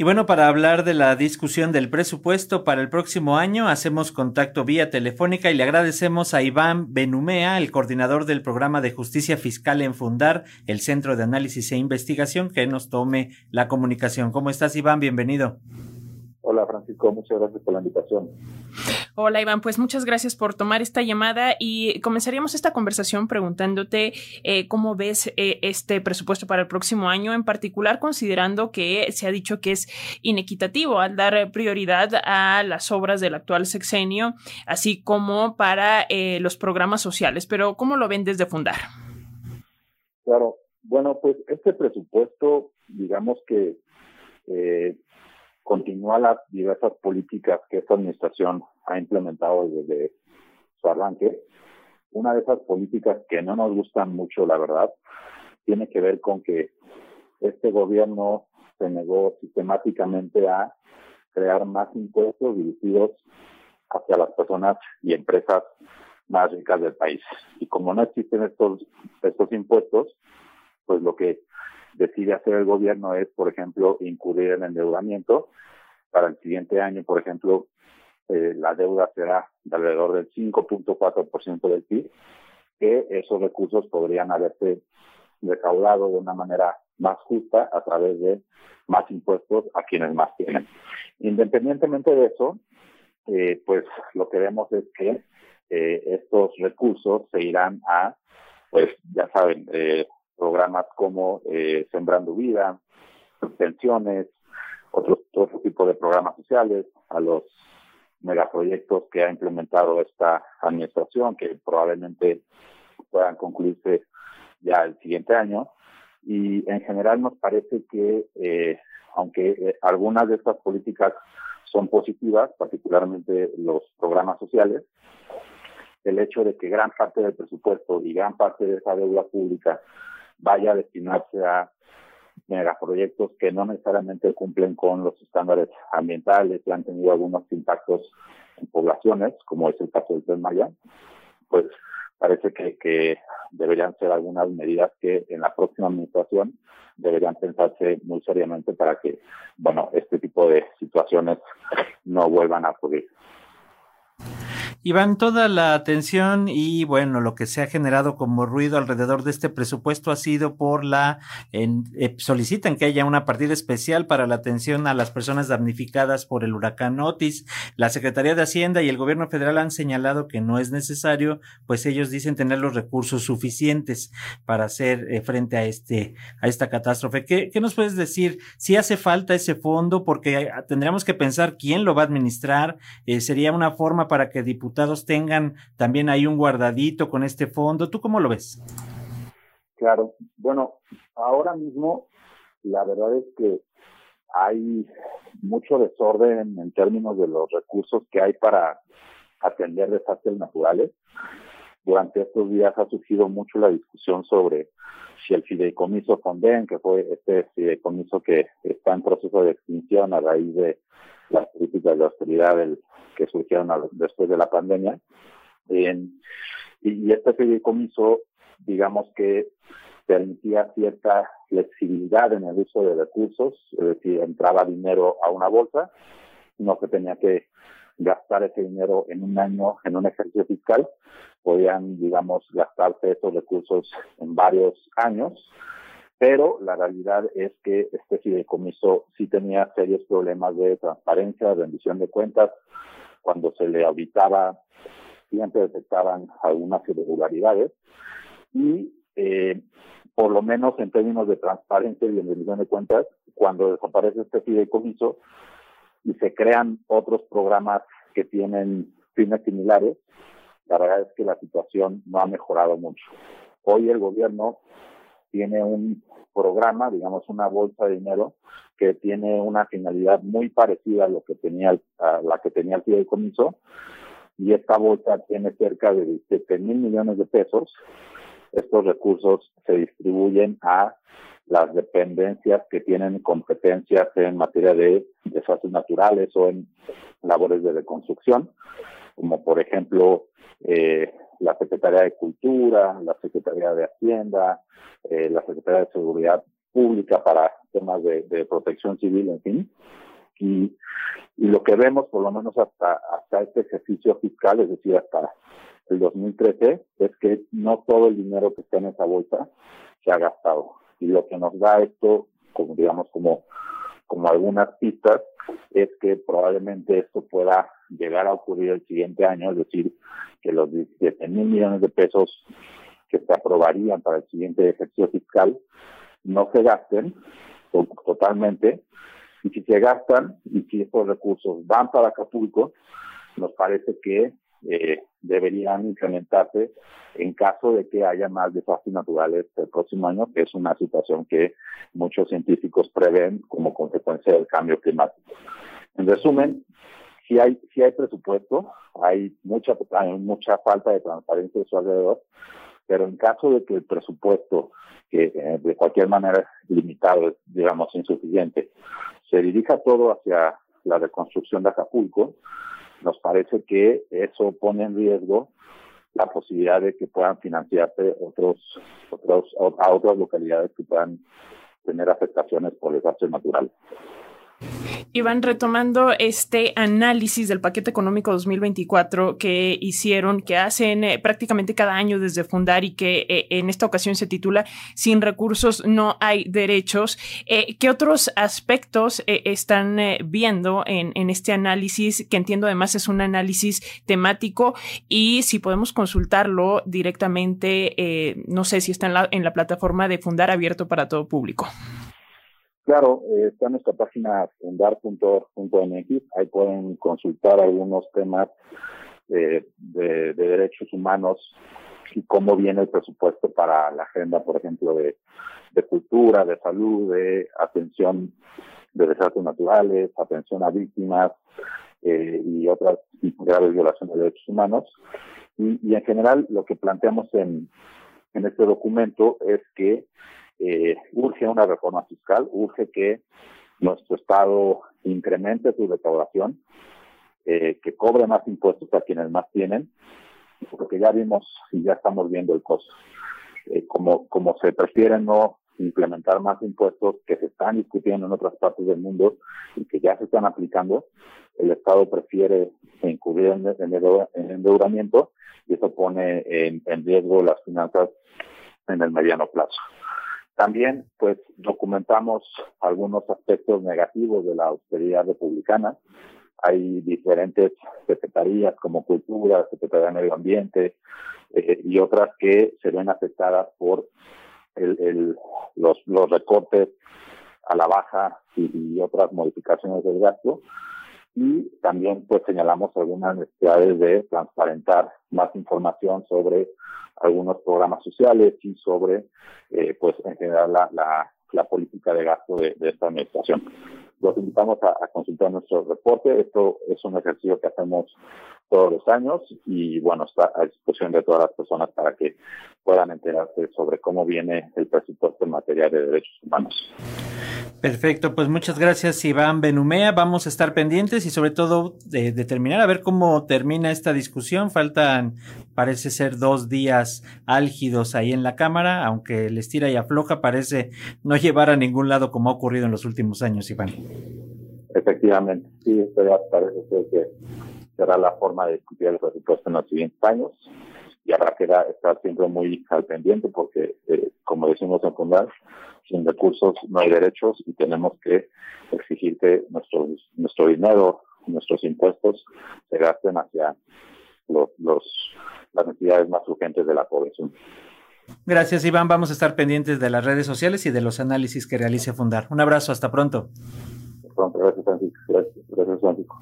Y bueno, para hablar de la discusión del presupuesto para el próximo año, hacemos contacto vía telefónica y le agradecemos a Iván Benumea, el coordinador del programa de justicia fiscal en Fundar, el Centro de Análisis e Investigación, que nos tome la comunicación. ¿Cómo estás, Iván? Bienvenido. Hola, Francisco. Muchas gracias por la invitación. Hola Iván, pues muchas gracias por tomar esta llamada y comenzaríamos esta conversación preguntándote eh, cómo ves eh, este presupuesto para el próximo año, en particular considerando que se ha dicho que es inequitativo al dar prioridad a las obras del actual sexenio, así como para eh, los programas sociales. Pero ¿cómo lo ven desde Fundar? Claro, bueno, pues este presupuesto, digamos que continúa las diversas políticas que esta administración ha implementado desde su arranque. Una de esas políticas que no nos gustan mucho, la verdad, tiene que ver con que este gobierno se negó sistemáticamente a crear más impuestos dirigidos hacia las personas y empresas más ricas del país. Y como no existen estos, estos impuestos, pues lo que decide hacer el gobierno es, por ejemplo, incurrir en endeudamiento. Para el siguiente año, por ejemplo, eh, la deuda será de alrededor del 5.4% del PIB, que esos recursos podrían haberse recaudado de una manera más justa a través de más impuestos a quienes más tienen. Independientemente de eso, eh, pues lo que vemos es que eh, estos recursos se irán a, pues ya saben, eh, programas como eh, Sembrando Vida, pensiones, otro, otro tipo de programas sociales, a los megaproyectos que ha implementado esta administración, que probablemente puedan concluirse ya el siguiente año. Y en general nos parece que, eh, aunque eh, algunas de estas políticas son positivas, particularmente los programas sociales, el hecho de que gran parte del presupuesto y gran parte de esa deuda pública vaya a destinarse a megaproyectos que no necesariamente cumplen con los estándares ambientales y han tenido algunos impactos en poblaciones, como es el caso del Tren Maya, pues parece que, que deberían ser algunas medidas que en la próxima administración deberían pensarse muy seriamente para que, bueno, este tipo de situaciones no vuelvan a ocurrir. Iván, toda la atención y bueno, lo que se ha generado como ruido alrededor de este presupuesto ha sido por la, en, eh, solicitan que haya una partida especial para la atención a las personas damnificadas por el huracán Otis. La Secretaría de Hacienda y el gobierno federal han señalado que no es necesario, pues ellos dicen tener los recursos suficientes para hacer eh, frente a este, a esta catástrofe. ¿Qué, ¿Qué nos puedes decir? Si hace falta ese fondo, porque tendríamos que pensar quién lo va a administrar, eh, sería una forma para que diputados tengan también ahí un guardadito con este fondo. ¿Tú cómo lo ves? Claro, bueno, ahora mismo la verdad es que hay mucho desorden en términos de los recursos que hay para atender desastres naturales. Durante estos días ha surgido mucho la discusión sobre si el fideicomiso Fonden, que fue este fideicomiso que está en proceso de extinción a raíz de las políticas de austeridad del, que surgieron después de la pandemia. y este fideicomiso, digamos que permitía cierta flexibilidad en el uso de recursos, es decir, entraba dinero a una bolsa, no se tenía que gastar ese dinero en un año, en un ejercicio fiscal, podían, digamos, gastarse esos recursos en varios años pero la realidad es que este fideicomiso sí tenía serios problemas de transparencia, rendición de cuentas. Cuando se le auditaba, siempre detectaban algunas irregularidades. Y eh, por lo menos en términos de transparencia y rendición de cuentas, cuando desaparece este fideicomiso y se crean otros programas que tienen fines similares, la verdad es que la situación no ha mejorado mucho. Hoy el gobierno tiene un programa, digamos una bolsa de dinero que tiene una finalidad muy parecida a lo que tenía a la que tenía el fideicomiso y esta bolsa tiene cerca de 17 mil millones de pesos. Estos recursos se distribuyen a las dependencias que tienen competencias en materia de desastres naturales o en labores de reconstrucción, como por ejemplo eh, la Secretaría de Cultura, la Secretaría de Hacienda, eh, la Secretaría de Seguridad pública para temas de, de protección civil, en fin. Y, y, lo que vemos, por lo menos hasta, hasta este ejercicio fiscal, es decir, hasta el 2013, es que no todo el dinero que está en esa bolsa se ha gastado. Y lo que nos da esto, como digamos, como, como algunas pistas, es que probablemente esto pueda llegar a ocurrir el siguiente año, es decir, que los 17 mil millones de pesos que se aprobarían para el siguiente ejercicio fiscal no se gasten totalmente y si se gastan y si estos recursos van para Acapulco, nos parece que eh, deberían incrementarse en caso de que haya más desastres naturales el próximo año, que es una situación que muchos científicos prevén como consecuencia del cambio climático. En resumen, si hay, si hay presupuesto, hay mucha, hay mucha falta de transparencia a su alrededor, pero en caso de que el presupuesto, que eh, de cualquier manera es limitado, digamos insuficiente, se dirija todo hacia la reconstrucción de Acapulco, nos parece que eso pone en riesgo la posibilidad de que puedan financiarse otros, otros a otras localidades que puedan tener afectaciones por desastres naturales. Iván, retomando este análisis del paquete económico 2024 que hicieron, que hacen eh, prácticamente cada año desde fundar y que eh, en esta ocasión se titula Sin recursos no hay derechos, eh, ¿qué otros aspectos están viendo en, en, este análisis, que entiendo además es un análisis temático y si podemos consultarlo directamente, no sé si está en la, en la plataforma de Fundar abierto para todo público? Claro, eh, está en nuestra página fundar.org.mx, ahí pueden consultar algunos temas de, de, derechos humanos y cómo viene el presupuesto para la agenda, por ejemplo, de, cultura, de salud, de atención de desastres naturales, atención a víctimas eh, y otras graves violaciones de derechos humanos. Y, y en general lo que planteamos en este documento es que eh, urge una reforma fiscal, urge que nuestro Estado incremente su recaudación, eh, que cobre más impuestos a quienes más tienen, porque ya vimos y ya estamos viendo el costo. Eh, como, como se prefiere no implementar más impuestos que se están discutiendo en otras partes del mundo y que ya se están aplicando, el Estado prefiere incurrir en, en endeudamiento y eso pone en riesgo las finanzas en el mediano plazo. También, pues, documentamos algunos aspectos negativos de la austeridad republicana. Hay diferentes secretarías como Cultura, Secretaría de Medio Ambiente eh, y otras que se ven afectadas por los, los recortes a la baja y, y otras modificaciones del gasto y también pues señalamos algunas necesidades de transparentar más información sobre algunos programas sociales y sobre eh, pues en general la, la, la, política de gasto de, de esta administración. Los invitamos a, a, consultar nuestro reporte. Esto es un ejercicio que hacemos todos los años y bueno, está a disposición de todas las personas para que puedan enterarse sobre cómo viene el presupuesto en materia de derechos humanos. Perfecto, pues muchas gracias Iván Benumea. Vamos a estar pendientes y sobre todo de determinar a ver cómo termina esta discusión. Faltan, parece ser, dos días álgidos ahí en la Cámara, aunque el estira y afloja parece no llevar a ningún lado como ha ocurrido en los últimos años, Iván. Efectivamente, sí, esto ya parece ser que será la forma de discutir el presupuesto en los siguientes años y habrá que estar siempre muy al pendiente porque, eh, como decimos en Fundar, sin recursos no hay derechos y tenemos que exigir que nuestro, nuestro dinero, nuestros impuestos se gasten hacia los, las necesidades más urgentes de la población. Gracias, Iván. Vamos a estar pendientes de las redes sociales y de los análisis que realice Fundar. Un abrazo, hasta pronto. Hasta pronto, gracias, Francisco. Gracias, gracias, Francisco.